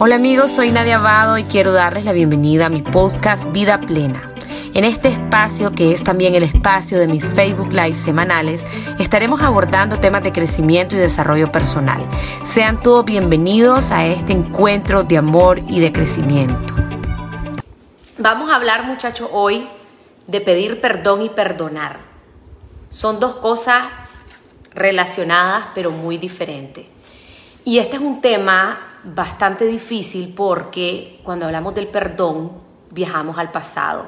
Hola amigos, soy Nadia Abado y quiero darles la bienvenida a mi podcast Vida Plena. En este espacio, que es también el espacio de mis Facebook Live semanales, estaremos abordando temas de crecimiento y desarrollo personal. Sean todos bienvenidos a este encuentro de amor y de crecimiento. Vamos a hablar muchachos hoy de pedir perdón y perdonar. Son dos cosas relacionadas pero muy diferentes. Y este es un tema bastante difícil porque cuando hablamos del perdón viajamos al pasado.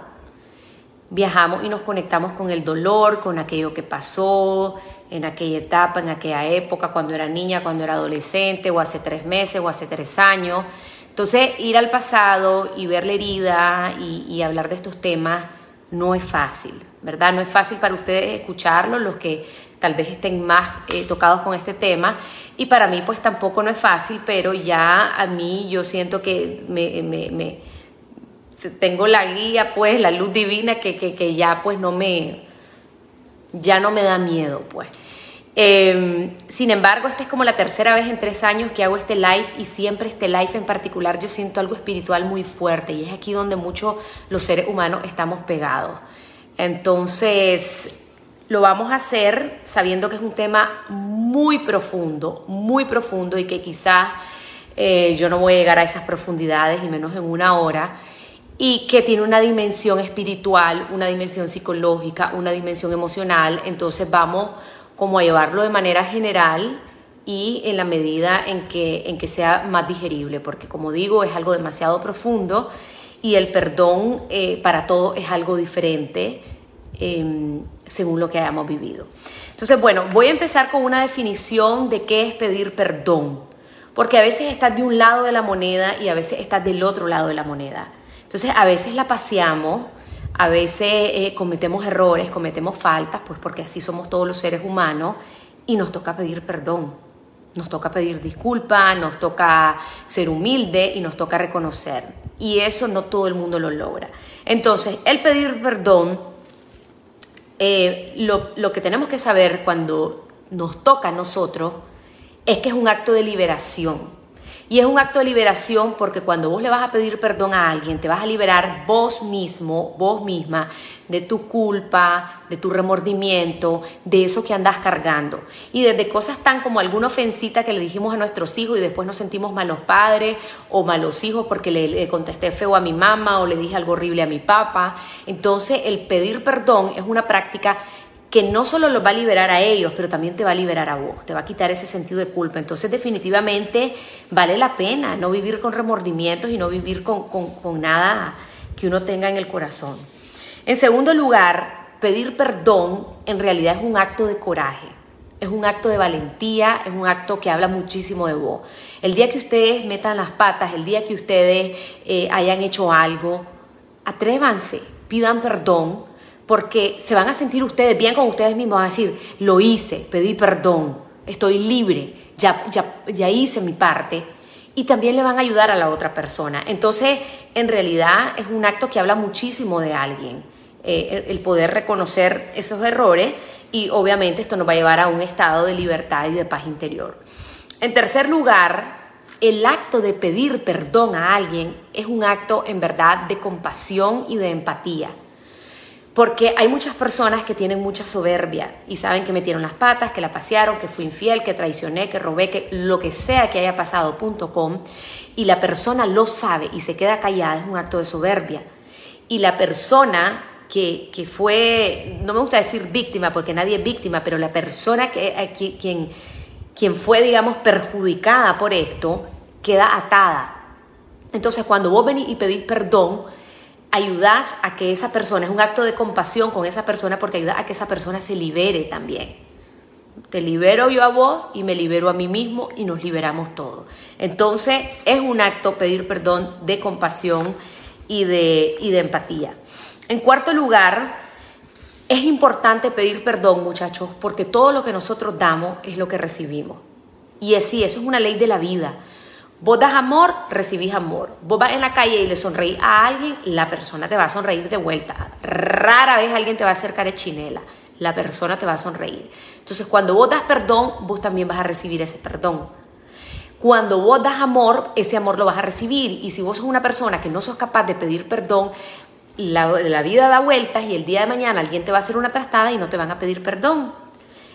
Viajamos y nos conectamos con el dolor, con aquello que pasó en aquella etapa, en aquella época, cuando era niña, cuando era adolescente, o hace tres meses, o hace tres años. Entonces, ir al pasado y ver la herida y, hablar de estos temas no es fácil, ¿verdad? No es fácil para ustedes escucharlo, los que tal vez estén más eh, tocados con este tema. Y para mí pues tampoco no es fácil, pero ya a mí yo siento que me, tengo la guía, pues la luz divina que, que, ya pues no me, ya no me da miedo pues. Em, sin embargo, esta es como la tercera vez en tres años que hago este live y siempre este live en particular yo siento algo espiritual muy fuerte y es aquí donde muchos los seres humanos estamos pegados. Entonces, lo vamos a hacer sabiendo que es un tema muy profundo, muy profundo y que quizás eh, yo no voy a llegar a esas profundidades y menos en una hora y que tiene una dimensión espiritual, una dimensión psicológica, una dimensión emocional. Entonces vamos como a llevarlo de manera general y en la medida en que, en que sea más digerible, porque como digo, es algo demasiado profundo y el perdón eh, para todo es algo diferente. Em, según lo que hayamos vivido. Entonces, bueno, voy a empezar con una definición de qué es pedir perdón, porque a veces estás de un lado de la moneda y a veces estás del otro lado de la moneda. Entonces, a veces la paseamos, a veces eh, cometemos errores, cometemos faltas, pues porque así somos todos los seres humanos y nos toca pedir perdón. Nos toca pedir disculpas, nos toca ser humilde y nos toca reconocer. Y eso no todo el mundo lo logra. Entonces, el pedir perdón eh, lo, que tenemos que saber cuando nos toca a nosotros es que es un acto de liberación. Y es un acto de liberación porque cuando vos le vas a pedir perdón a alguien, te vas a liberar vos mismo, vos misma, de tu culpa, de tu remordimiento, de eso que andas cargando. Y desde cosas tan como alguna ofensita que le dijimos a nuestros hijos y después nos sentimos malos padres o malos hijos porque le, contesté feo a mi mamá o le dije algo horrible a mi papá. Entonces el pedir perdón es una práctica que no solo los va a liberar a ellos, pero también te va a liberar a vos, te va a quitar ese sentido de culpa. Entonces definitivamente vale la pena no vivir con remordimientos y no vivir con, con nada que uno tenga en el corazón. En segundo lugar, pedir perdón en realidad es un acto de coraje, es un acto de valentía, es un acto que habla muchísimo de vos. El día que ustedes metan las patas, el día que ustedes eh, hayan hecho algo, atrévanse, pidan perdón, porque se van a sentir ustedes bien con ustedes mismos, van a decir, lo hice, pedí perdón, estoy libre, ya, ya, ya hice mi parte y también le van a ayudar a la otra persona. Entonces, en realidad es un acto que habla muchísimo de alguien. Eh, el poder reconocer esos errores y obviamente esto nos va a llevar a un estado de libertad y de paz interior. En tercer lugar, el acto de pedir perdón a alguien es un acto en verdad de compasión y de empatía. Porque hay muchas personas que tienen mucha soberbia y saben que metieron las patas, que la pasearon, que fui infiel, que traicioné, que robé, que lo que sea que haya pasado, punto com, y la persona lo sabe y se queda callada, es un acto de soberbia. Y la persona que, fue, no me gusta decir víctima porque nadie es víctima, pero la persona que, eh, quien, quien fue, digamos, perjudicada por esto, queda atada. Entonces, cuando vos venís y pedís perdón, ayudás a que esa persona, es un acto de compasión con esa persona porque ayuda a que esa persona se libere también. Te libero yo a vos y me libero a mí mismo y nos liberamos todos. Entonces es un acto pedir perdón de compasión y de, y de empatía. En cuarto lugar, es importante pedir perdón, muchachos, porque todo lo que nosotros damos es lo que recibimos. Y es sí, eso es una ley de la vida. Vos das amor, recibís amor. Vos vas en la calle y le sonreís a alguien, la persona te va a sonreír de vuelta. Rara vez alguien te va a hacer chinela. La persona te va a sonreír. Entonces, cuando vos das perdón, vos también vas a recibir ese perdón. cuando vos das amor, ese amor lo vas a recibir. Y si vos sos una persona que no sos capaz de pedir perdón, la, la vida da vueltas y el día de mañana alguien te va a hacer una trastada y no te van a pedir perdón.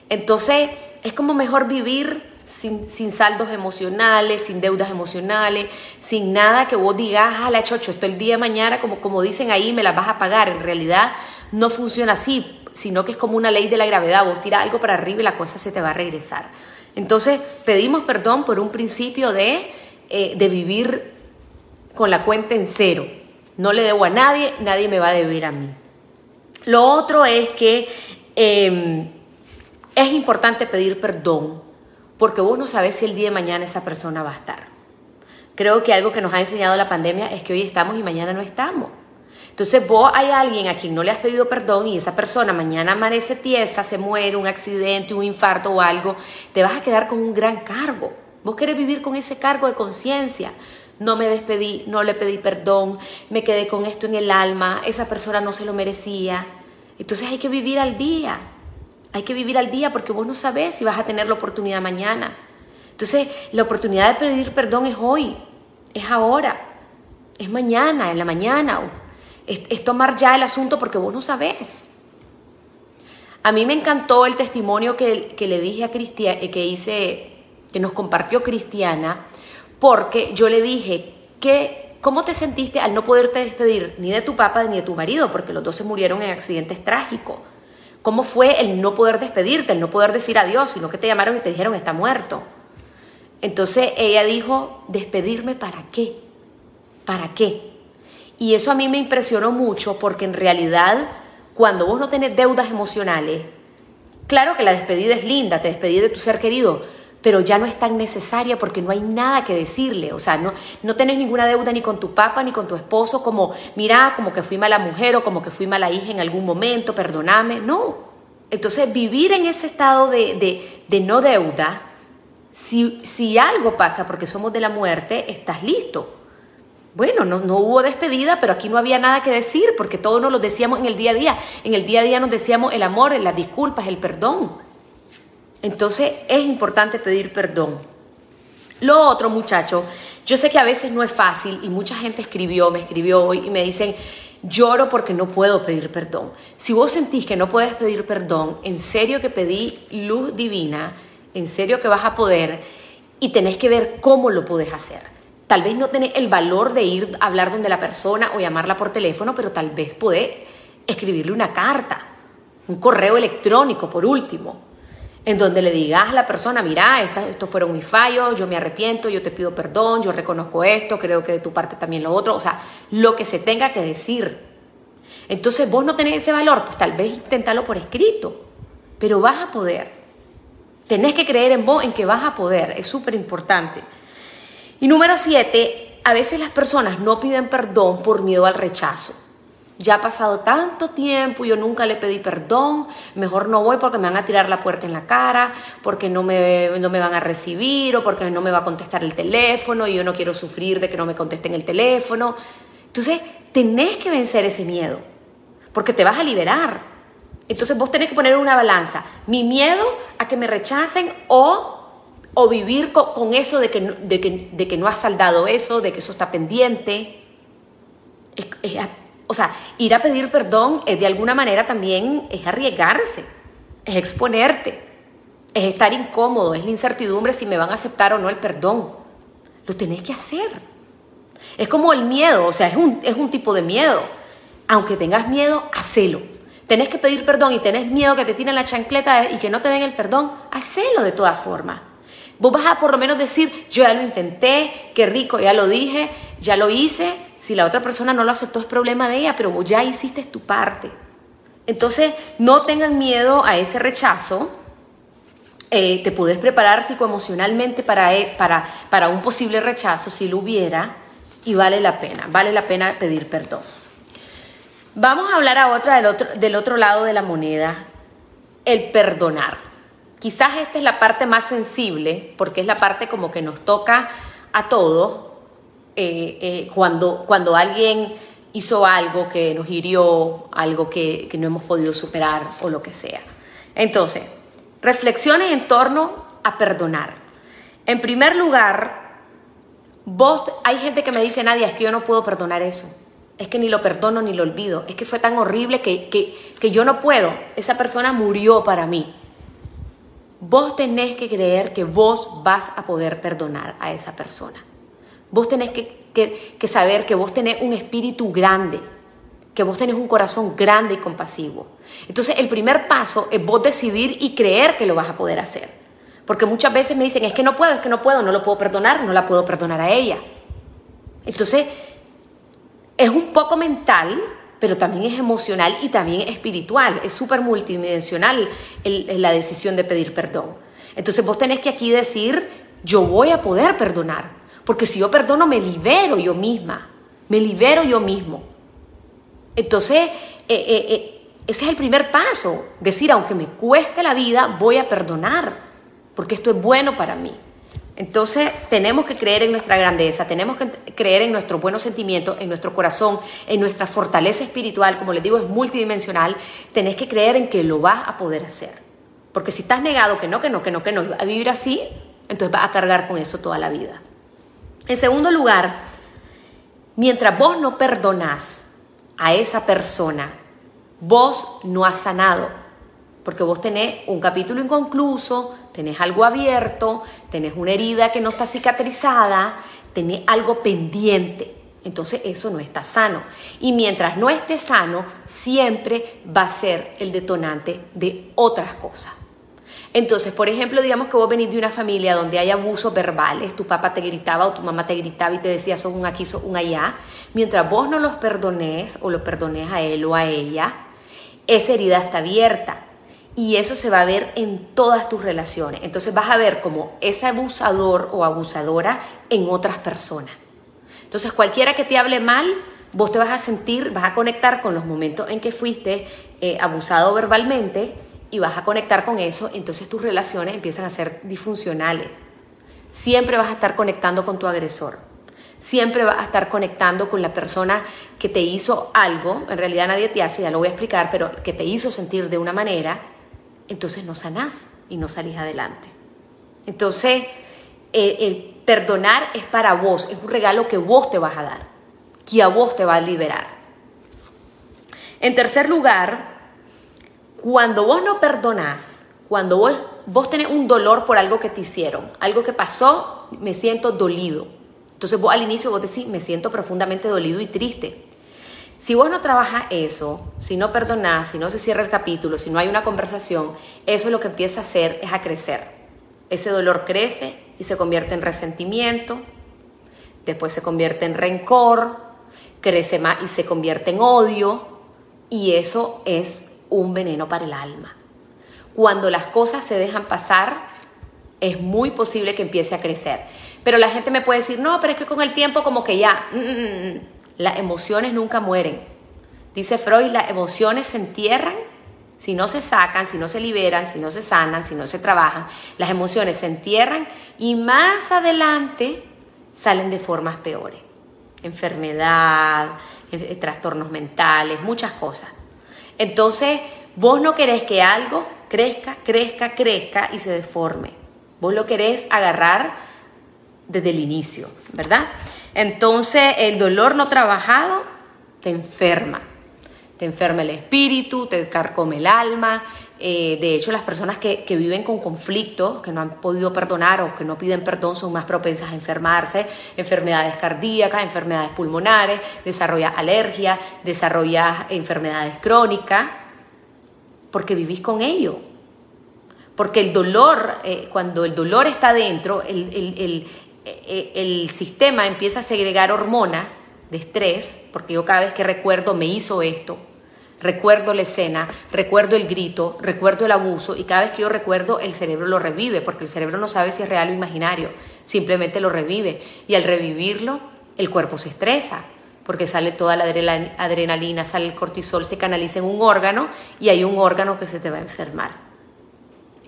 Entonces, es como mejor vivir sin, sin, saldos emocionales, sin deudas emocionales, sin nada que vos digas, la chocho, esto el día de mañana, como, como dicen ahí, me las vas a pagar. En realidad no funciona así, sino que es como una ley de la gravedad. Vos tiras algo para arriba y la cosa se te va a regresar. Entonces, pedimos perdón por un principio de, eh, de vivir con la cuenta en cero. No le debo a nadie, nadie me va a deber a mí. Lo otro es que em, es importante pedir perdón porque vos no sabes si el día de mañana esa persona va a estar. Creo que algo que nos ha enseñado la pandemia es que hoy estamos y mañana no estamos. Entonces vos hay alguien a quien no le has pedido perdón y esa persona mañana amanece tiesa, se muere, un accidente, un infarto o algo, te vas a quedar con un gran cargo. Vos querés vivir con ese cargo de conciencia. No me despedí, no le pedí perdón, me quedé con esto en el alma, esa persona no se lo merecía. Entonces hay que vivir al día. Hay que vivir al día porque vos no sabés si vas a tener la oportunidad mañana. Entonces, la oportunidad de pedir perdón es hoy, es ahora, es mañana, en la mañana es, tomar ya el asunto porque vos no sabés. A mí me encantó el testimonio que, le dije a Cristiana, eh, que hice, que nos compartió Cristiana, porque yo le dije que ¿cómo te sentiste al no poderte despedir ni de tu papá ni de tu marido? Porque los dos se murieron en accidentes trágicos. ¿Cómo fue el no poder despedirte, el no poder decir adiós, sino que te llamaron y te dijeron está muerto? Entonces ella dijo, ¿despedirme para qué? ¿Para qué? Y eso a mí me impresionó mucho porque en realidad cuando vos no tenés deudas emocionales, claro que la despedida es linda, te despedí de tu ser querido, pero ya no es tan necesaria porque no hay nada que decirle. O sea, no, no tenés ninguna deuda ni con tu papá ni con tu esposo, como, mira, como que fui mala mujer o como que fui mala hija en algún momento, perdóname. No. Entonces, vivir en ese estado de, de no deuda, si, si algo pasa porque somos de la muerte, estás listo bueno, no, hubo despedida, pero aquí no había nada que decir, porque todos nos lo decíamos en el día a día. En el día a día nos decíamos el amor, las disculpas, el perdón. Entonces es importante pedir perdón. Lo otro, muchachos, yo sé que a veces no es fácil y mucha gente escribió, me escribió hoy y me dicen, lloro porque no puedo pedir perdón. Si vos sentís que no puedes pedir perdón, en serio que pedí luz divina, en serio que vas a poder y tenés que ver cómo lo puedes hacer. Tal vez no tenés el valor de ir a hablar donde la persona o llamarla por teléfono, pero tal vez podés escribirle una carta, un correo electrónico por último, en donde le digas a la persona, mira, estos fueron mis fallos, yo me arrepiento, yo te pido perdón, yo reconozco esto, creo que de tu parte también lo otro, o sea, lo que se tenga que decir. Entonces vos no tenés ese valor, pues tal vez inténtalo por escrito, pero vas a poder. Tenés que creer en vos, en que vas a poder, es súper importante. Y número siete, a veces las personas no piden perdón por miedo al rechazo. Ya ha pasado tanto tiempo, yo nunca le pedí perdón, mejor no voy porque me van a tirar la puerta en la cara, porque no me, no me van a recibir o porque no me va a contestar el teléfono y yo no quiero sufrir de que no me contesten el teléfono. Entonces, tenés que vencer ese miedo, porque te vas a liberar. Entonces vos tenés que poner una balanza, mi miedo a que me rechacen o o vivir con, eso de que, de, que, no has saldado eso, de que eso está pendiente. O sea, ir a pedir perdón es de alguna manera también es arriesgarse, es exponerte, es estar incómodo, es la incertidumbre si me van a aceptar o no el perdón. Lo tenés que hacer. Es como el miedo, o sea, es un, es un tipo de miedo. Aunque tengas miedo, hacelo. Tenés que pedir perdón y tenés miedo que te tiren la chancleta y que no te den el perdón, hacelo de todas formas. Vos vas a por lo menos decir, yo ya lo intenté, qué rico, ya lo dije, ya lo hice. Si la otra persona no lo aceptó es problema de ella, pero ya hiciste tu parte. Entonces, no tengan miedo a ese rechazo. Eh, te puedes preparar psicoemocionalmente para, e, para, para un posible rechazo, si lo hubiera, y vale la pena, vale la pena pedir perdón. Vamos a hablar ahora del otro, del otro lado de la moneda, el perdonar. Quizás esta es la parte más sensible, porque es la parte como que nos toca a todos eh, eh, cuando, cuando alguien hizo algo que nos hirió, algo que, que no hemos podido superar o lo que sea. Entonces, reflexiones en torno a perdonar. En primer lugar, vos, hay gente que me dice, Nadia, es que yo no puedo perdonar eso. Es que ni lo perdono ni lo olvido. Es que fue tan horrible que, que, que yo no puedo. Esa persona murió para mí. Vos tenés que creer que vos vas a poder perdonar a esa persona. Vos tenés que, que, saber que vos tenés un espíritu grande, que vos tenés un corazón grande y compasivo. Entonces el primer paso es vos decidir y creer que lo vas a poder hacer. Porque muchas veces me dicen, es que no puedo, es que no puedo, no lo puedo perdonar, no la puedo perdonar a ella. Entonces, es un poco mental, pero también es emocional y también espiritual. Es súper multidimensional la decisión de pedir perdón. Entonces vos tenés que aquí decir, yo voy a poder perdonar. Porque si yo perdono, me libero yo misma. Me libero yo mismo. Entonces, eh, eh, eh, ese es el primer paso. Decir, aunque me cueste la vida, voy a perdonar. Porque esto es bueno para mí. Entonces tenemos que creer en nuestra grandeza, tenemos que creer en nuestros buenos sentimientos, en nuestro corazón, en nuestra fortaleza espiritual, como les digo, es multidimensional, tenés que creer en que lo vas a poder hacer. Porque si estás negado que no, que no, que no, que no, a vivir así, entonces vas a cargar con eso toda la vida. En segundo lugar, mientras vos no perdonás a esa persona, vos no has sanado, porque vos tenés un capítulo inconcluso, tenés algo abierto, tenés una herida que no está cicatrizada, tenés algo pendiente. Entonces eso no está sano. Y mientras no esté sano, siempre va a ser el detonante de otras cosas. Entonces, por ejemplo, digamos que vos venís de una familia donde hay abusos verbales, tu papá te gritaba o tu mamá te gritaba y te decía sos un aquí, sos un allá. Mientras vos no los perdones o lo perdones a él o a ella, esa herida está abierta y eso se va a ver en todas tus relaciones. Entonces vas a ver como ese abusador o abusadora en otras personas. Entonces cualquiera que te hable mal, vos te vas a sentir, vas a conectar con los momentos en que fuiste eh, abusado verbalmente y vas a conectar con eso, entonces tus relaciones empiezan a ser disfuncionales. Siempre vas a estar conectando con tu agresor. Siempre vas a estar conectando con la persona que te hizo algo, en realidad nadie te hace, ya lo voy a explicar, pero que te hizo sentir de una manera entonces no sanás y no salís adelante. Entonces, eh, el perdonar es para vos, es un regalo que vos te vas a dar, que a vos te va a liberar. En tercer lugar, cuando vos no perdonás, cuando vos, vos tenés un dolor por algo que te hicieron, algo que pasó, me siento dolido. Entonces vos al inicio vos decís, me siento profundamente dolido y triste. Si vos no trabajas eso, si no perdonás, si no se cierra el capítulo, si no hay una conversación, eso lo que empieza a hacer es a crecer. Ese dolor crece y se convierte en resentimiento, después se convierte en rencor, crece más y se convierte en odio, y eso es un veneno para el alma. Cuando las cosas se dejan pasar, es muy posible que empiece a crecer. Pero la gente me puede decir, no, pero es que con el tiempo como que ya... Mm, mm, mm, las emociones nunca mueren. Dice Freud, las emociones se entierran si no se sacan, si no se liberan, si no se sanan, si no se trabajan. Las emociones se entierran y más adelante salen de formas peores. Enfermedad, eh, trastornos mentales, muchas cosas. Entonces, vos no querés que algo crezca, crezca, crezca y se deforme. Vos lo querés agarrar desde el inicio, ¿verdad? Entonces el dolor no trabajado te enferma. Te enferma el espíritu, te carcome el alma. Eh, de hecho, las personas que, viven con conflictos, que no han podido perdonar o que no piden perdón, son más propensas a enfermarse. Enfermedades cardíacas, enfermedades pulmonares, desarrollas alergias, desarrollas enfermedades crónicas, porque vivís con ello. Porque el dolor, eh, cuando el dolor está dentro, el, eh, el sistema empieza a segregar hormonas de estrés, porque yo cada vez que recuerdo me hizo esto, recuerdo la escena, recuerdo el grito, recuerdo el abuso y cada vez que yo recuerdo el cerebro lo revive, porque el cerebro no sabe si es real o imaginario, simplemente lo revive y al revivirlo el cuerpo se estresa, porque sale toda la adrenalina, sale el cortisol, se canaliza en un órgano y hay un órgano que se te va a enfermar.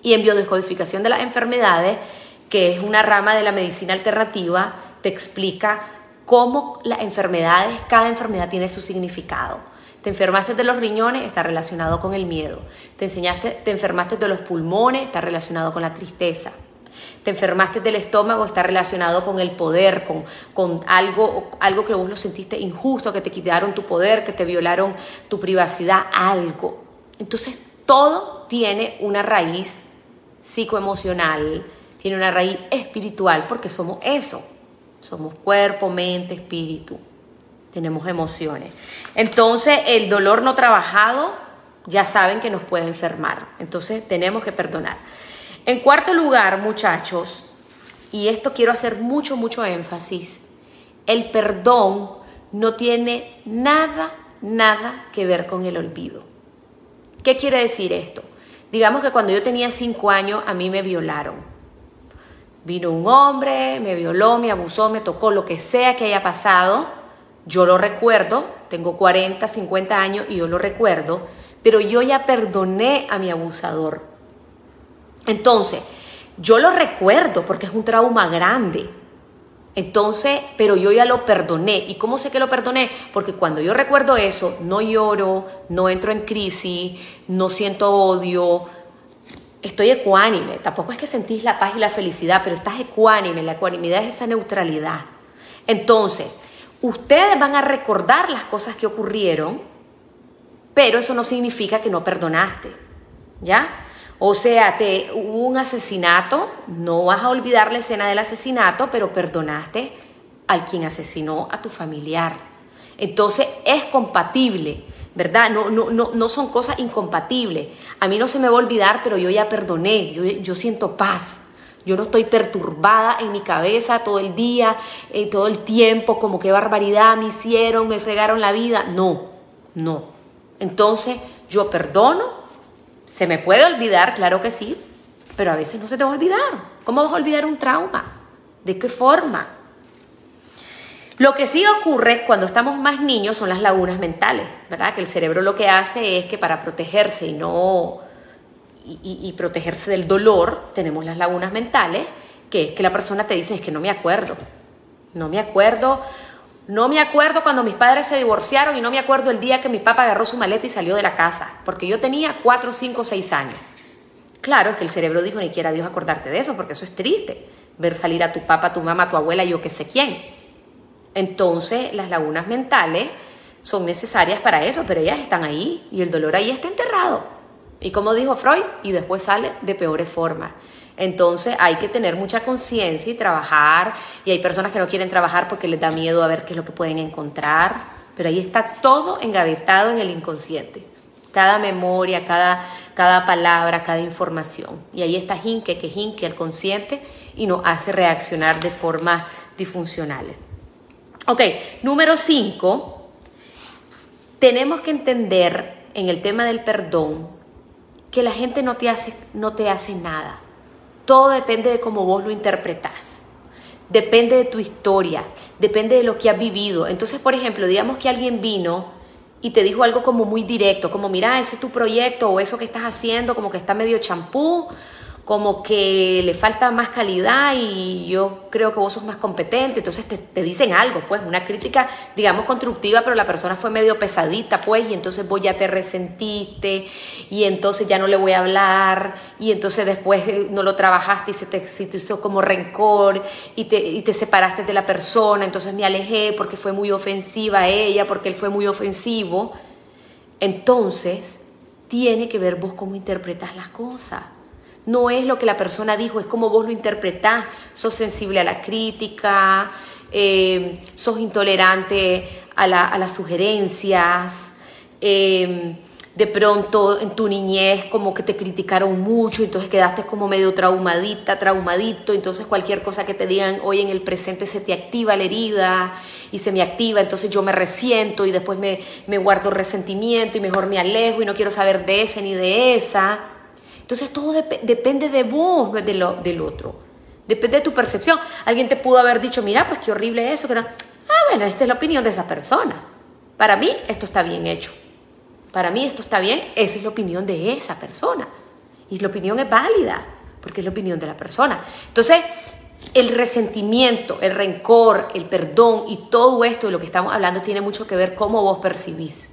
Y en biodescodificación de las enfermedades, que es una rama de la medicina alternativa, te explica cómo las enfermedades, cada enfermedad tiene su significado. Te enfermaste de los riñones, está relacionado con el miedo. Te enseñaste, te enfermaste de los pulmones, está relacionado con la tristeza. Te enfermaste del estómago, está relacionado con el poder, con, con algo, algo que vos lo sentiste injusto, que te quitaron tu poder, que te violaron tu privacidad, algo. Entonces, todo tiene una raíz psicoemocional, tiene una raíz espiritual, porque somos eso. Somos cuerpo, mente, espíritu. Tenemos emociones. Entonces, el dolor no trabajado, ya saben que nos puede enfermar. Entonces, tenemos que perdonar. En cuarto lugar, muchachos, y esto quiero hacer mucho, mucho énfasis, el perdón no tiene nada, nada que ver con el olvido. ¿Qué quiere decir esto? Digamos que cuando yo tenía cinco años a mí me violaron. Vino un hombre, me violó, me abusó, me tocó, lo que sea que haya pasado, yo lo recuerdo, tengo 40, 50 años y yo lo recuerdo, pero yo ya perdoné a mi abusador. Entonces, yo lo recuerdo porque es un trauma grande. Entonces, pero yo ya lo perdoné. ¿Y cómo sé que lo perdoné? Porque cuando yo recuerdo eso, no lloro, no entro en crisis, no siento odio, estoy ecuánime. Tampoco es que sentís la paz y la felicidad, pero estás ecuánime. La ecuanimidad es esa neutralidad. Entonces, ustedes van a recordar las cosas que ocurrieron, pero eso no significa que no perdonaste. ¿Ya? O sea, te, hubo un asesinato, no vas a olvidar la escena del asesinato, pero perdonaste al quien asesinó a tu familiar. Entonces es compatible, ¿verdad? No, no, no, no son cosas incompatibles. A mí no se me va a olvidar, pero yo ya perdoné, yo, yo siento paz. Yo no estoy perturbada en mi cabeza todo el día, eh, todo el tiempo, como qué barbaridad me hicieron, me fregaron la vida. No, no. Entonces yo perdono, se me puede olvidar, claro que sí, pero a veces no se te va a olvidar. ¿Cómo vas a olvidar un trauma? ¿De qué forma? Lo que sí ocurre cuando estamos más niños son las lagunas mentales, ¿verdad? Que el cerebro lo que hace es que para protegerse y no y, protegerse del dolor, tenemos las lagunas mentales, que es que la persona te dice es que no me acuerdo, no me acuerdo no me acuerdo cuando mis padres se divorciaron y no me acuerdo el día que mi papá agarró su maleta y salió de la casa, porque yo tenía 4, 5, 6 años. Claro, es que el cerebro dijo, ni quiera Dios acordarte de eso, porque eso es triste, ver salir a tu papá, tu mamá, tu abuela yo que sé quién. Entonces, las lagunas mentales son necesarias para eso, pero ellas están ahí y el dolor ahí está enterrado. Y como dijo Freud, y después sale de peores formas. Entonces hay que tener mucha conciencia y trabajar. Y hay personas que no quieren trabajar porque les da miedo a ver qué es lo que pueden encontrar. Pero ahí está todo engavetado en el inconsciente. Cada memoria, cada, cada palabra, cada información. Y ahí está Jinke, que Jinke el consciente y nos hace reaccionar de formas disfuncionales. Ok, número 5. Tenemos que entender en el tema del perdón que la gente no te hace, no te hace nada. Todo depende de cómo vos lo interpretás. Depende de tu historia, depende de lo que has vivido. Entonces, por ejemplo, digamos que alguien vino y te dijo algo como muy directo, como mira, ese es tu proyecto o eso que estás haciendo, como que está medio champú como que le falta más calidad y yo creo que vos sos más competente, entonces te, dicen algo, pues una crítica, digamos, constructiva, pero la persona fue medio pesadita, pues, y entonces vos ya te resentiste y entonces ya no le voy a hablar y entonces después eh, no lo trabajaste y se te, hizo como rencor y te, y te separaste de la persona, entonces me alejé porque fue muy ofensiva a ella, porque él fue muy ofensivo. Entonces, tiene que ver vos cómo interpretas las cosas no es lo que la persona dijo, es como vos lo interpretás. Sos sensible a la crítica, eh, sos intolerante a, las sugerencias. Eh, de pronto en tu niñez como que te criticaron mucho, entonces quedaste como medio traumadita, traumadito, entonces cualquier cosa que te digan hoy en el presente se te activa la herida y se me activa, entonces yo me resiento y después me, me guardo resentimiento y mejor me alejo y no quiero saber de ese ni de esa. Entonces todo depende de vos, no es de lo, del otro. Depende de tu percepción. Alguien te pudo haber dicho, mira, pues qué horrible eso. Que no. Ah, bueno, esta es la opinión de esa persona. Para mí esto está bien hecho. Para mí esto está bien, esa es la opinión de esa persona. Y la opinión es válida, porque es la opinión de la persona. Entonces, el resentimiento, el rencor, el perdón y todo esto de lo que estamos hablando tiene mucho que ver cómo vos percibís,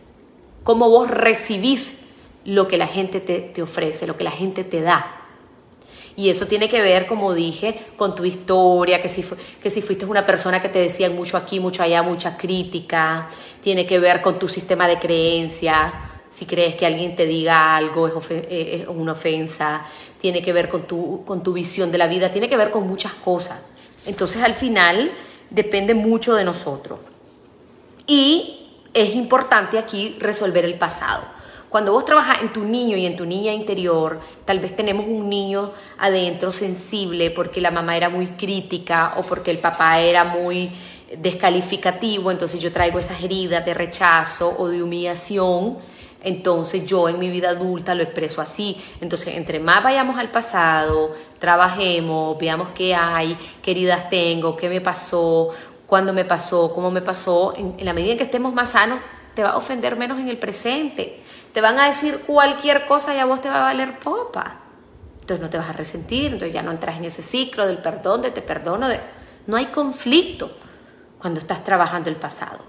cómo vos recibís lo que la gente te, ofrece, lo que la gente te da. Y eso tiene que ver, como dije, con tu historia, que si, que si fuiste una persona que te decían mucho aquí, mucho allá, mucha crítica, tiene que ver con tu sistema de creencia, si crees que alguien te diga algo es, eh, es una ofensa, tiene que ver con tu, con tu visión de la vida, tiene que ver con muchas cosas. Entonces al final depende mucho de nosotros. Y es importante aquí resolver el pasado. Cuando vos trabajas en tu niño y en tu niña interior, tal vez tenemos un niño adentro sensible porque la mamá era muy crítica o porque el papá era muy descalificativo, entonces yo traigo esas heridas de rechazo o de humillación, entonces yo en mi vida adulta lo expreso así. Entonces, entre más vayamos al pasado, trabajemos, veamos qué hay, qué heridas tengo, qué me pasó, cuándo me pasó, cómo me pasó, en, en la medida en que estemos más sanos, te va a ofender menos en el presente te van a decir cualquier cosa y a vos te va a valer popa. Entonces no te vas a resentir, entonces ya no entras en ese ciclo del perdón, de te perdono, de... no hay conflicto cuando estás trabajando el pasado.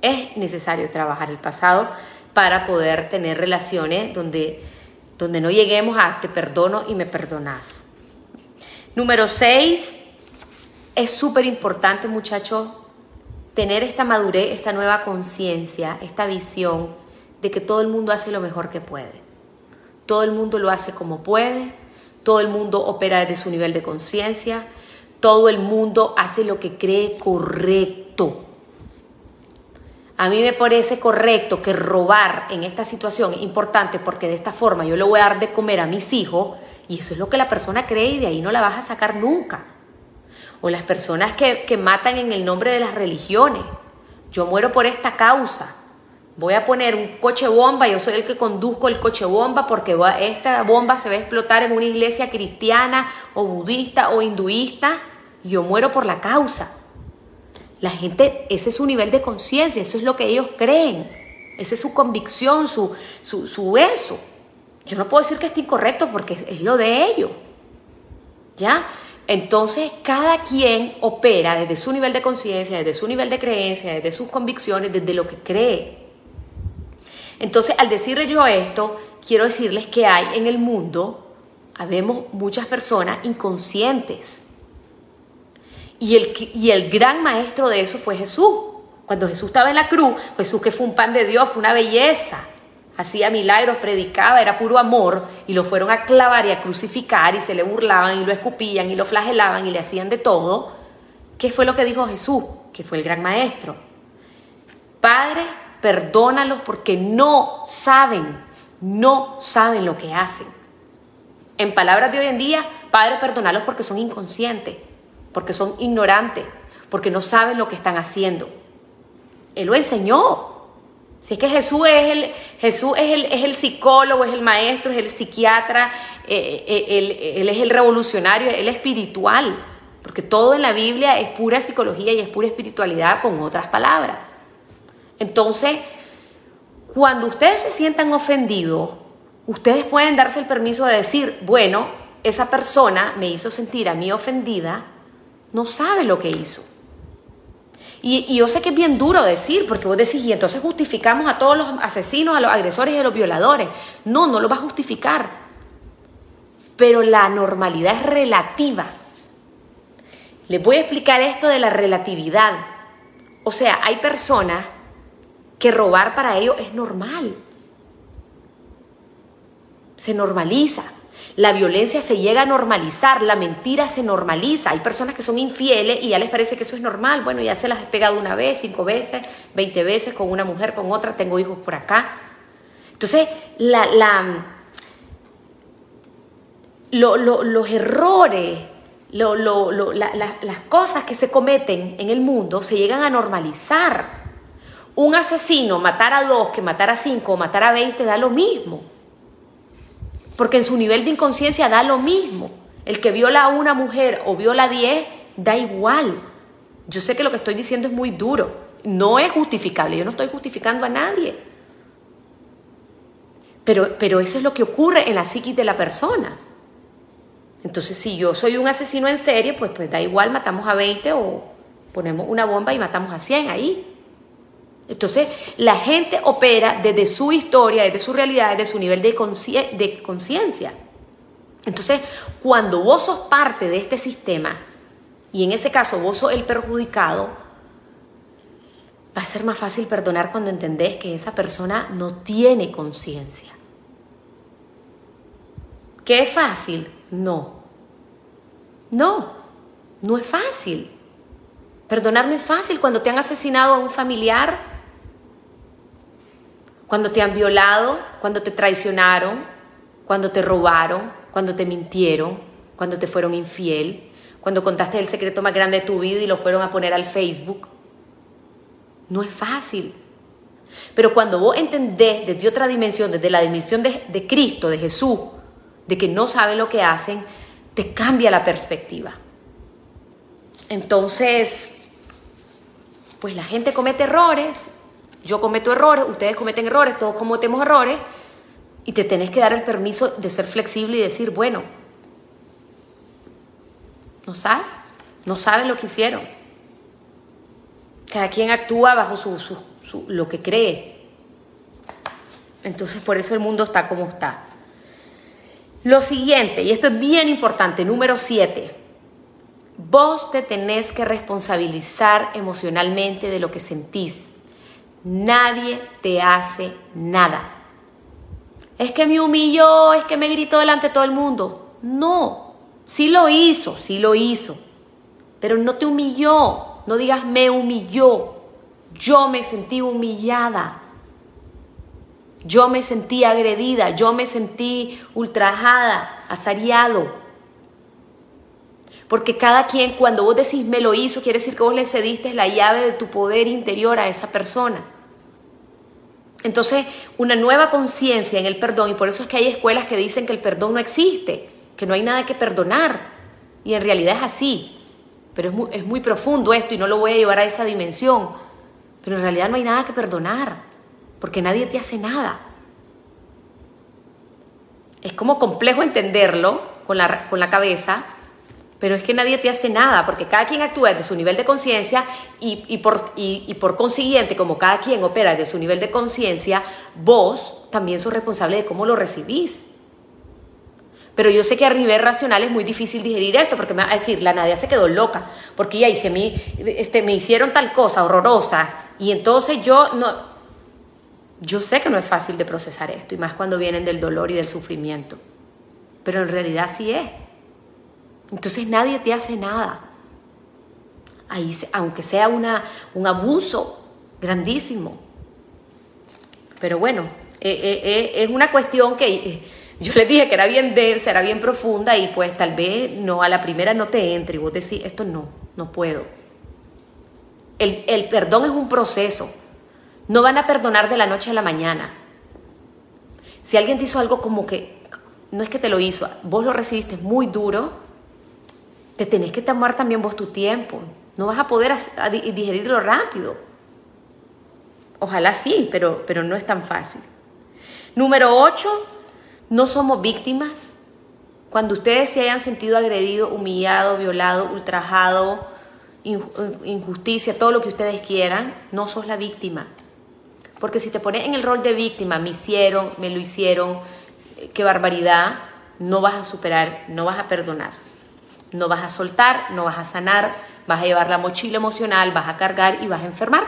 Es necesario trabajar el pasado para poder tener relaciones donde, donde no lleguemos a te perdono y me perdonas. Número seis, es súper importante muchachos tener esta madurez, esta nueva conciencia, esta visión de que todo el mundo hace lo mejor que puede. Todo el mundo lo hace como puede, todo el mundo opera desde su nivel de conciencia, todo el mundo hace lo que cree correcto. A mí me parece correcto que robar en esta situación es importante porque de esta forma yo le voy a dar de comer a mis hijos y eso es lo que la persona cree y de ahí no la vas a sacar nunca. O las personas que, que matan en el nombre de las religiones. Yo muero por esta causa voy a poner un coche bomba, yo soy el que conduzco el coche bomba porque esta bomba se va a explotar en una iglesia cristiana o budista o hinduista y yo muero por la causa. La gente, ese es su nivel de conciencia, eso es lo que ellos creen, esa es su convicción, su, su, su eso. Yo no puedo decir que esté incorrecto porque es, es lo de ellos. ¿Ya? Entonces, cada quien opera desde su nivel de conciencia, desde su nivel de creencia, desde sus convicciones, desde lo que cree. Entonces, al decirle yo esto, quiero decirles que hay en el mundo, habemos muchas personas inconscientes. Y el, y el gran maestro de eso fue Jesús. Cuando Jesús estaba en la cruz, Jesús que fue un pan de Dios, fue una belleza. Hacía milagros, predicaba, era puro amor y lo fueron a clavar y a crucificar y se le burlaban y lo escupían y lo flagelaban y le hacían de todo. ¿Qué fue lo que dijo Jesús? Que fue el gran maestro. Padre, perdónalos porque no saben, no saben lo que hacen. En palabras de hoy en día, Padre, perdónalos porque son inconscientes, porque son ignorantes, porque no saben lo que están haciendo. Él lo enseñó. Si es que Jesús es el, Jesús es el, es el psicólogo, es el maestro, es el psiquiatra, eh, eh, él, él es el revolucionario, él es espiritual, porque todo en la Biblia es pura psicología y es pura espiritualidad con otras palabras. Entonces, cuando ustedes se sientan ofendidos, ustedes pueden darse el permiso de decir, bueno, esa persona me hizo sentir a mí ofendida, no sabe lo que hizo. Y, yo sé que es bien duro decir, porque vos decís, y entonces justificamos a todos los asesinos, a los agresores y a los violadores. No, no lo va a justificar. Pero la normalidad es relativa. Les voy a explicar esto de la relatividad. O sea, hay personas que robar para ellos es normal. Se normaliza. La violencia se llega a normalizar, la mentira se normaliza. Hay personas que son infieles y ya les parece que eso es normal. Bueno, ya se las he pegado una vez, cinco veces, veinte veces con una mujer, con otra, tengo hijos por acá. Entonces, la, los errores, las cosas que se cometen en el mundo se llegan a normalizar. Un asesino matar a dos que matar a cinco o matar a veinte da lo mismo. Porque en su nivel de inconsciencia da lo mismo. El que viola a una mujer o viola a diez da igual. Yo sé que lo que estoy diciendo es muy duro. No es justificable. Yo no estoy justificando a nadie. Pero, pero eso es lo que ocurre en la psiquis de la persona. Entonces, si yo soy un asesino en serie, pues, pues da igual, matamos a 20 o ponemos una bomba y matamos a 100 ahí. Entonces, la gente opera desde su historia, desde su realidad, desde su nivel de conciencia. Entonces, cuando vos sos parte de este sistema, y en ese caso vos sos el perjudicado, va a ser más fácil perdonar cuando entendés que esa persona no tiene conciencia. ¿Qué es fácil? No. No, no es fácil. Perdonar no es fácil cuando te han asesinado a un familiar, cuando te han violado, cuando te traicionaron, cuando te robaron, cuando te mintieron, cuando te fueron infiel, cuando contaste el secreto más grande de tu vida y lo fueron a poner al Facebook. No es fácil. Pero cuando vos entendés desde otra dimensión, desde la dimensión de, Cristo, de Jesús, de que no saben lo que hacen, te cambia la perspectiva. Entonces, pues la gente comete errores, yo cometo errores, ustedes cometen errores, todos cometemos errores, y te tenés que dar el permiso de ser flexible y decir, bueno, no saben, no saben lo que hicieron. Cada quien actúa bajo su, lo que cree. Entonces por eso el mundo está como está. Lo siguiente, y esto es bien importante, número 7. Vos te tenés que responsabilizar emocionalmente de lo que sentís. Nadie te hace nada es que me humilló, es que me gritó delante de todo el mundo. No, sí lo hizo, sí lo hizo, pero no te humilló. No digas me humilló. Yo me sentí humillada. Yo me sentí agredida, yo me sentí ultrajada, asariado. Porque cada quien, cuando vos decís me lo hizo, quiere decir que vos le cediste la llave de tu poder interior a esa persona. Entonces, una nueva conciencia en el perdón, y por eso es que hay escuelas que dicen que el perdón no existe, que no hay nada que perdonar, y en realidad es así, pero es muy, es muy profundo esto y no lo voy a llevar a esa dimensión, pero en realidad no hay nada que perdonar, porque nadie te hace nada. Es como complejo entenderlo con la, con la cabeza, pero es que nadie te hace nada, porque cada quien actúa desde su nivel de conciencia y, por, consiguiente, como cada quien opera desde su nivel de conciencia, vos también sos responsable de cómo lo recibís. Pero yo sé que a nivel racional es muy difícil digerir esto, porque me va a decir, la Nadia se quedó loca, porque ya hice mí, este, me hicieron tal cosa horrorosa, y entonces yo no... Yo sé que no es fácil de procesar esto, y más cuando vienen del dolor y del sufrimiento, pero en realidad sí es. Entonces nadie te hace nada. Ahí, aunque sea una, un abuso grandísimo. Pero bueno, eh, eh, eh, es una cuestión que yo le dije que era bien densa, era bien profunda y pues tal vez no a la primera no te entre y vos decís, esto no, no puedo. El, el perdón es un proceso. No van a perdonar de la noche a la mañana. Si alguien te hizo algo como que, no es que te lo hizo, vos lo recibiste muy duro, te tenés que tomar también vos tu tiempo. No vas a poder digerirlo rápido. Ojalá sí, pero, pero no es tan fácil. Número 8, no somos víctimas. Cuando ustedes se hayan sentido agredido, humillado, violado, ultrajado, injusticia, todo lo que ustedes quieran, no sos la víctima. Porque si te pones en el rol de víctima, me hicieron, me lo hicieron, eh, qué barbaridad, no vas a superar, no vas a perdonar. No vas a soltar, no vas a sanar, vas a llevar la mochila emocional, vas a cargar y vas a enfermar.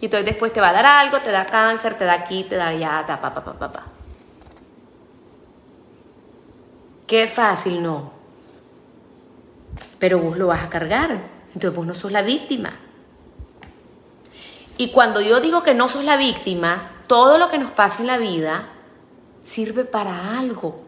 Y entonces después te va a dar algo, te da cáncer, te da aquí, te da allá, ta, pa, pa, pa, pa. Qué fácil, no. Pero vos lo vas a cargar. Entonces vos no sos la víctima. Y cuando yo digo que no sos la víctima, todo lo que nos pasa en la vida sirve para algo.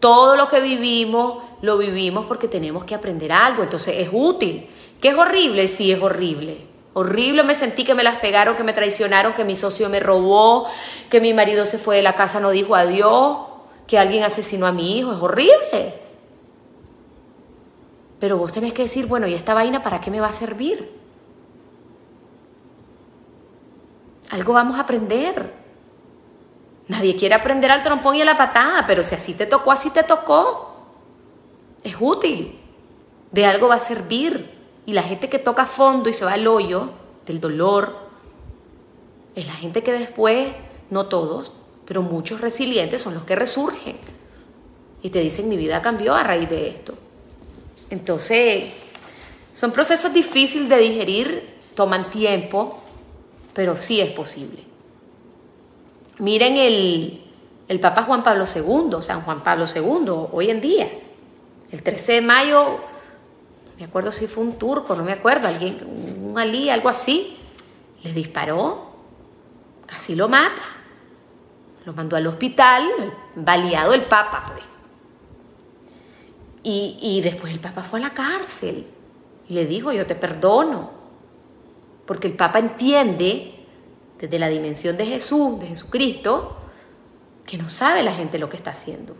Todo lo que vivimos lo vivimos porque tenemos que aprender algo, entonces es útil. ¿Qué es horrible? Sí, es horrible. Horrible me sentí que me las pegaron, que me traicionaron, que mi socio me robó, que mi marido se fue de la casa, no dijo adiós, que alguien asesinó a mi hijo. Es horrible. Pero vos tenés que decir, bueno, ¿y esta vaina para qué me va a servir? Algo vamos a aprender. Nadie quiere aprender al trompón y a la patada, pero si así te tocó, así te tocó. Es útil. De algo va a servir. Y la gente que toca fondo y se va al hoyo del dolor, es la gente que después, no todos, pero muchos resilientes son los que resurgen. y te dicen mi vida cambió a raíz de esto. Entonces, son procesos difíciles de digerir, toman tiempo, pero sí es posible. Miren el, el Papa Juan Pablo II, San Juan Pablo II, hoy en día. El 13 de mayo, no me acuerdo si fue un turco, no me acuerdo, alguien, un alí, algo así, le disparó, casi lo mata. Lo mandó al hospital, baleado el Papa, pues. Y, y después el Papa fue a la cárcel y le dijo, yo te perdono. Porque el Papa entiende desde la dimensión de Jesús, de Jesucristo, que no sabe la gente lo que está haciendo.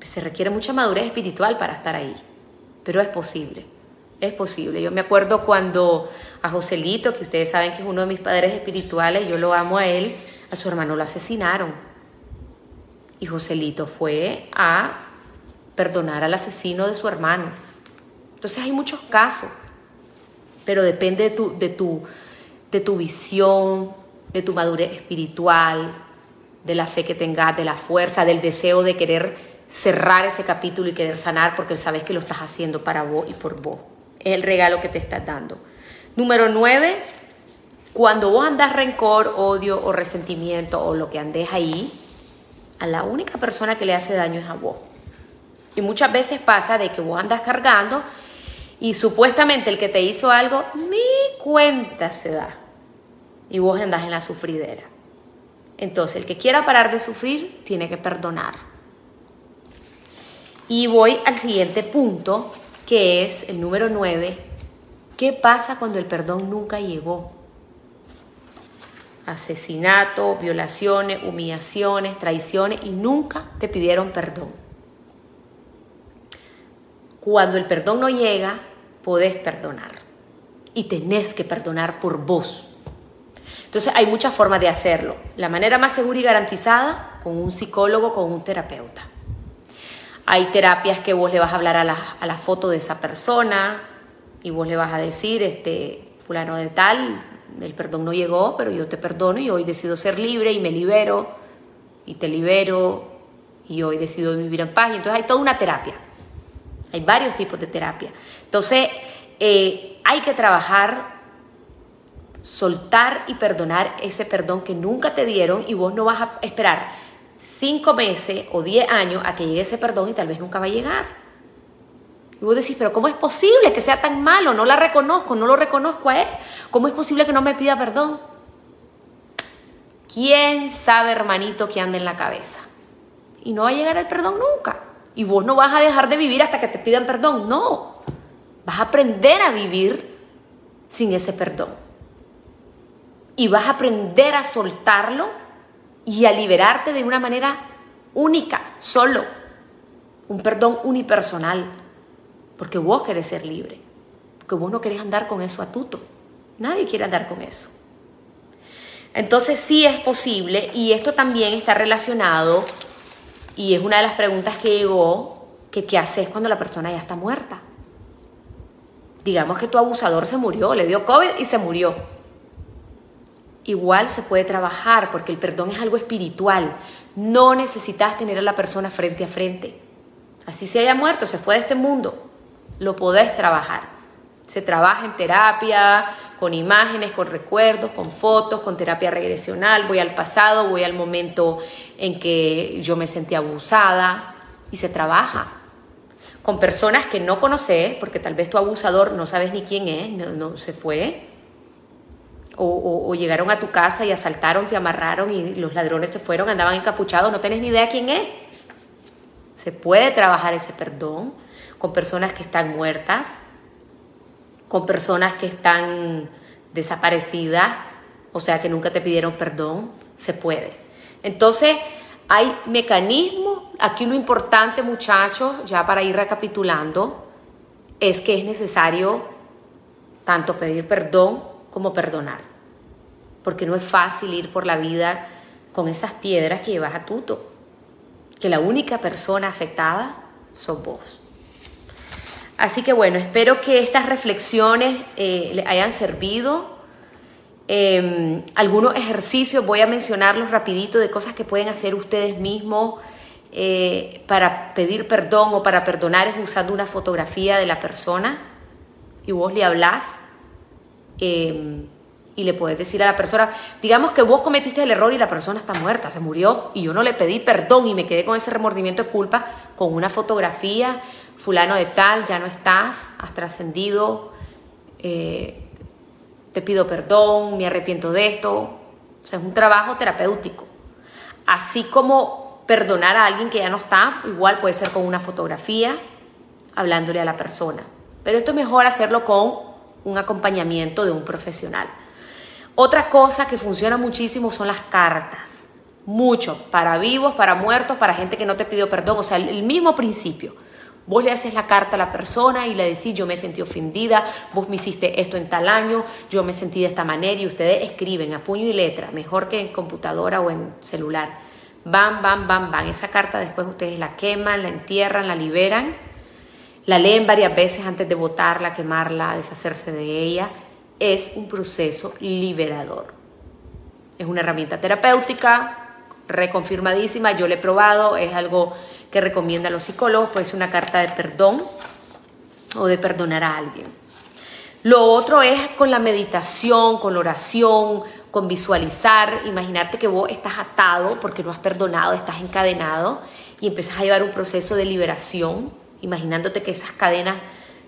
Se requiere mucha madurez espiritual para estar ahí, pero es posible, es posible. Yo me acuerdo cuando a Joselito, que ustedes saben que es uno de mis padres espirituales, yo lo amo a él, a su hermano lo asesinaron. Y Joselito fue a perdonar al asesino de su hermano. Entonces hay muchos casos, pero depende de tu, de tu, de tu visión, de tu madurez espiritual, de la fe que tengas, de la fuerza, del deseo de querer cerrar ese capítulo y querer sanar porque sabes que lo estás haciendo para vos y por vos. Es el regalo que te estás dando. Número nueve, cuando vos andas rencor, odio o resentimiento o lo que andes ahí, a la única persona que le hace daño es a vos. Y muchas veces pasa de que vos andas cargando y supuestamente el que te hizo algo ni cuenta se da. Y vos andás en la sufridera. Entonces, el que quiera parar de sufrir tiene que perdonar. Y voy al siguiente punto, que es el número 9. ¿Qué pasa cuando el perdón nunca llegó? Asesinato, violaciones, humillaciones, traiciones y nunca te pidieron perdón. Cuando el perdón no llega, podés perdonar. Y tenés que perdonar por vos. Entonces hay muchas formas de hacerlo. La manera más segura y garantizada, con un psicólogo, con un terapeuta. Hay terapias que vos le vas a hablar a la, foto de esa persona y vos le vas a decir, este, fulano de tal, el perdón no llegó, pero yo te perdono y hoy decido ser libre y me libero y te libero y hoy decido vivir en paz. Y entonces hay toda una terapia. Hay varios tipos de terapia. Entonces, eh, hay que trabajar, soltar y perdonar ese perdón que nunca te dieron y vos no vas a esperar cinco meses o diez años a que llegue ese perdón y tal vez nunca va a llegar. Y vos decís, pero ¿cómo es posible que sea tan malo? No la reconozco, no lo reconozco a él. ¿Cómo es posible que no me pida perdón? ¿Quién sabe, hermanito, que anda en la cabeza? Y no va a llegar el perdón nunca. Y vos no vas a dejar de vivir hasta que te pidan perdón. No. Vas a aprender a vivir sin ese perdón. Y vas a aprender a soltarlo y a liberarte de una manera única, solo. Un perdón unipersonal. Porque vos querés ser libre. Porque vos no querés andar con eso a tuto. Nadie quiere andar con eso. Entonces sí es posible y esto también está relacionado y es una de las preguntas que llegó, que qué haces cuando la persona ya está muerta. Digamos que tu abusador se murió, le dio COVID y se murió. Igual se puede trabajar porque el perdón es algo espiritual. No necesitas tener a la persona frente a frente. Así se haya muerto, se fue de este mundo. Lo podés trabajar. Se trabaja en terapia, con imágenes, con recuerdos, con fotos, con terapia regresional. Voy al pasado, voy al momento en que yo me sentí abusada y se trabaja con personas que no conoces, porque tal vez tu abusador no sabes ni quién es, no, se fue, o, llegaron a tu casa y asaltaron, te amarraron y los ladrones se fueron, andaban encapuchados, no tienes ni idea quién es. Se puede trabajar ese perdón con personas que están muertas, con personas que están desaparecidas, o sea, que nunca te pidieron perdón, se puede. Entonces, hay mecanismos, aquí lo importante muchachos, ya para ir recapitulando, es que es necesario tanto pedir perdón como perdonar, porque no es fácil ir por la vida con esas piedras que llevas a tuto, que la única persona afectada sos vos. Así que bueno, espero que estas reflexiones eh, le hayan servido. Em, algunos ejercicios, voy a mencionarlos rapidito de cosas que pueden hacer ustedes mismos eh, para pedir perdón o para perdonar es usando una fotografía de la persona y vos le hablas em, y le puedes decir a la persona, digamos que vos cometiste el error y la persona está muerta, se murió y yo no le pedí perdón y me quedé con ese remordimiento de culpa con una fotografía, fulano de tal, ya no estás, has trascendido, eh, te pido perdón, me arrepiento de esto. O sea, es un trabajo terapéutico. Así como perdonar a alguien que ya no está, igual puede ser con una fotografía, hablándole a la persona. Pero esto es mejor hacerlo con un acompañamiento de un profesional. Otra cosa que funciona muchísimo son las cartas. Mucho, para vivos, para muertos, para gente que no te pidió perdón. O sea, el mismo principio. Vos le haces la carta a la persona y le decís, yo me sentí ofendida, vos me hiciste esto en tal año, yo me sentí de esta manera y ustedes escriben a puño y letra, mejor que en computadora o en celular. Bam, bam, bam, bam. Esa carta después ustedes la queman, la entierran, la liberan, la leen varias veces antes de botarla, quemarla, deshacerse de ella. Es un proceso liberador. Es una herramienta terapéutica, reconfirmadísima, yo la he probado, es algo que recomienda a los psicólogos, puede ser una carta de perdón o de perdonar a alguien. Lo otro es con la meditación, con la oración, con visualizar, imaginarte que vos estás atado porque no has perdonado, estás encadenado y empiezas a llevar un proceso de liberación, imaginándote que esas cadenas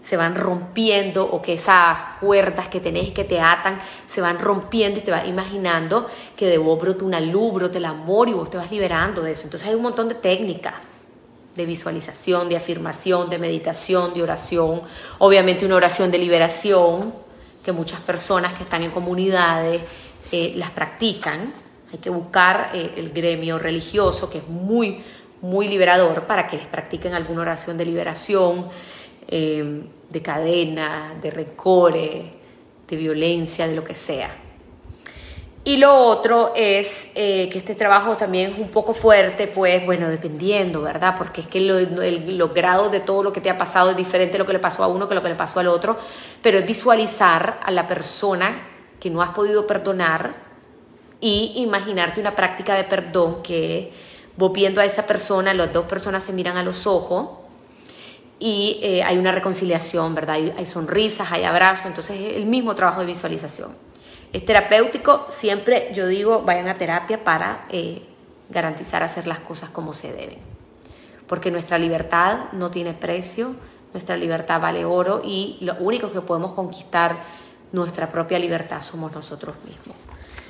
se van rompiendo o que esas cuerdas que tenés que te atan se van rompiendo y te vas imaginando que de vos brota una luz, brota el amor y vos te vas liberando de eso. Entonces hay un montón de técnicas de visualización, de afirmación, de meditación, de oración, obviamente una oración de liberación, que muchas personas que están en comunidades eh, las practican. Hay que buscar eh, el gremio religioso, que es muy, muy liberador, para que les practiquen alguna oración de liberación, eh, de cadena, de rencores, de violencia, de lo que sea. Y lo otro es eh, que este trabajo también es un poco fuerte, pues bueno, dependiendo, ¿verdad? Porque es que los grados de todo lo que te ha pasado es diferente lo que le pasó a uno que lo que le pasó al otro, pero es visualizar a la persona que no has podido perdonar y imaginarte una práctica de perdón que vos viendo a esa persona, las dos personas se miran a los ojos y eh, hay una reconciliación, ¿verdad? Hay, sonrisas, hay abrazos, entonces es el mismo trabajo de visualización es terapéutico, siempre yo digo, vayan a terapia para eh, garantizar hacer las cosas como se deben. Porque nuestra libertad no tiene precio, nuestra libertad vale oro y lo único que podemos conquistar nuestra propia libertad somos nosotros mismos.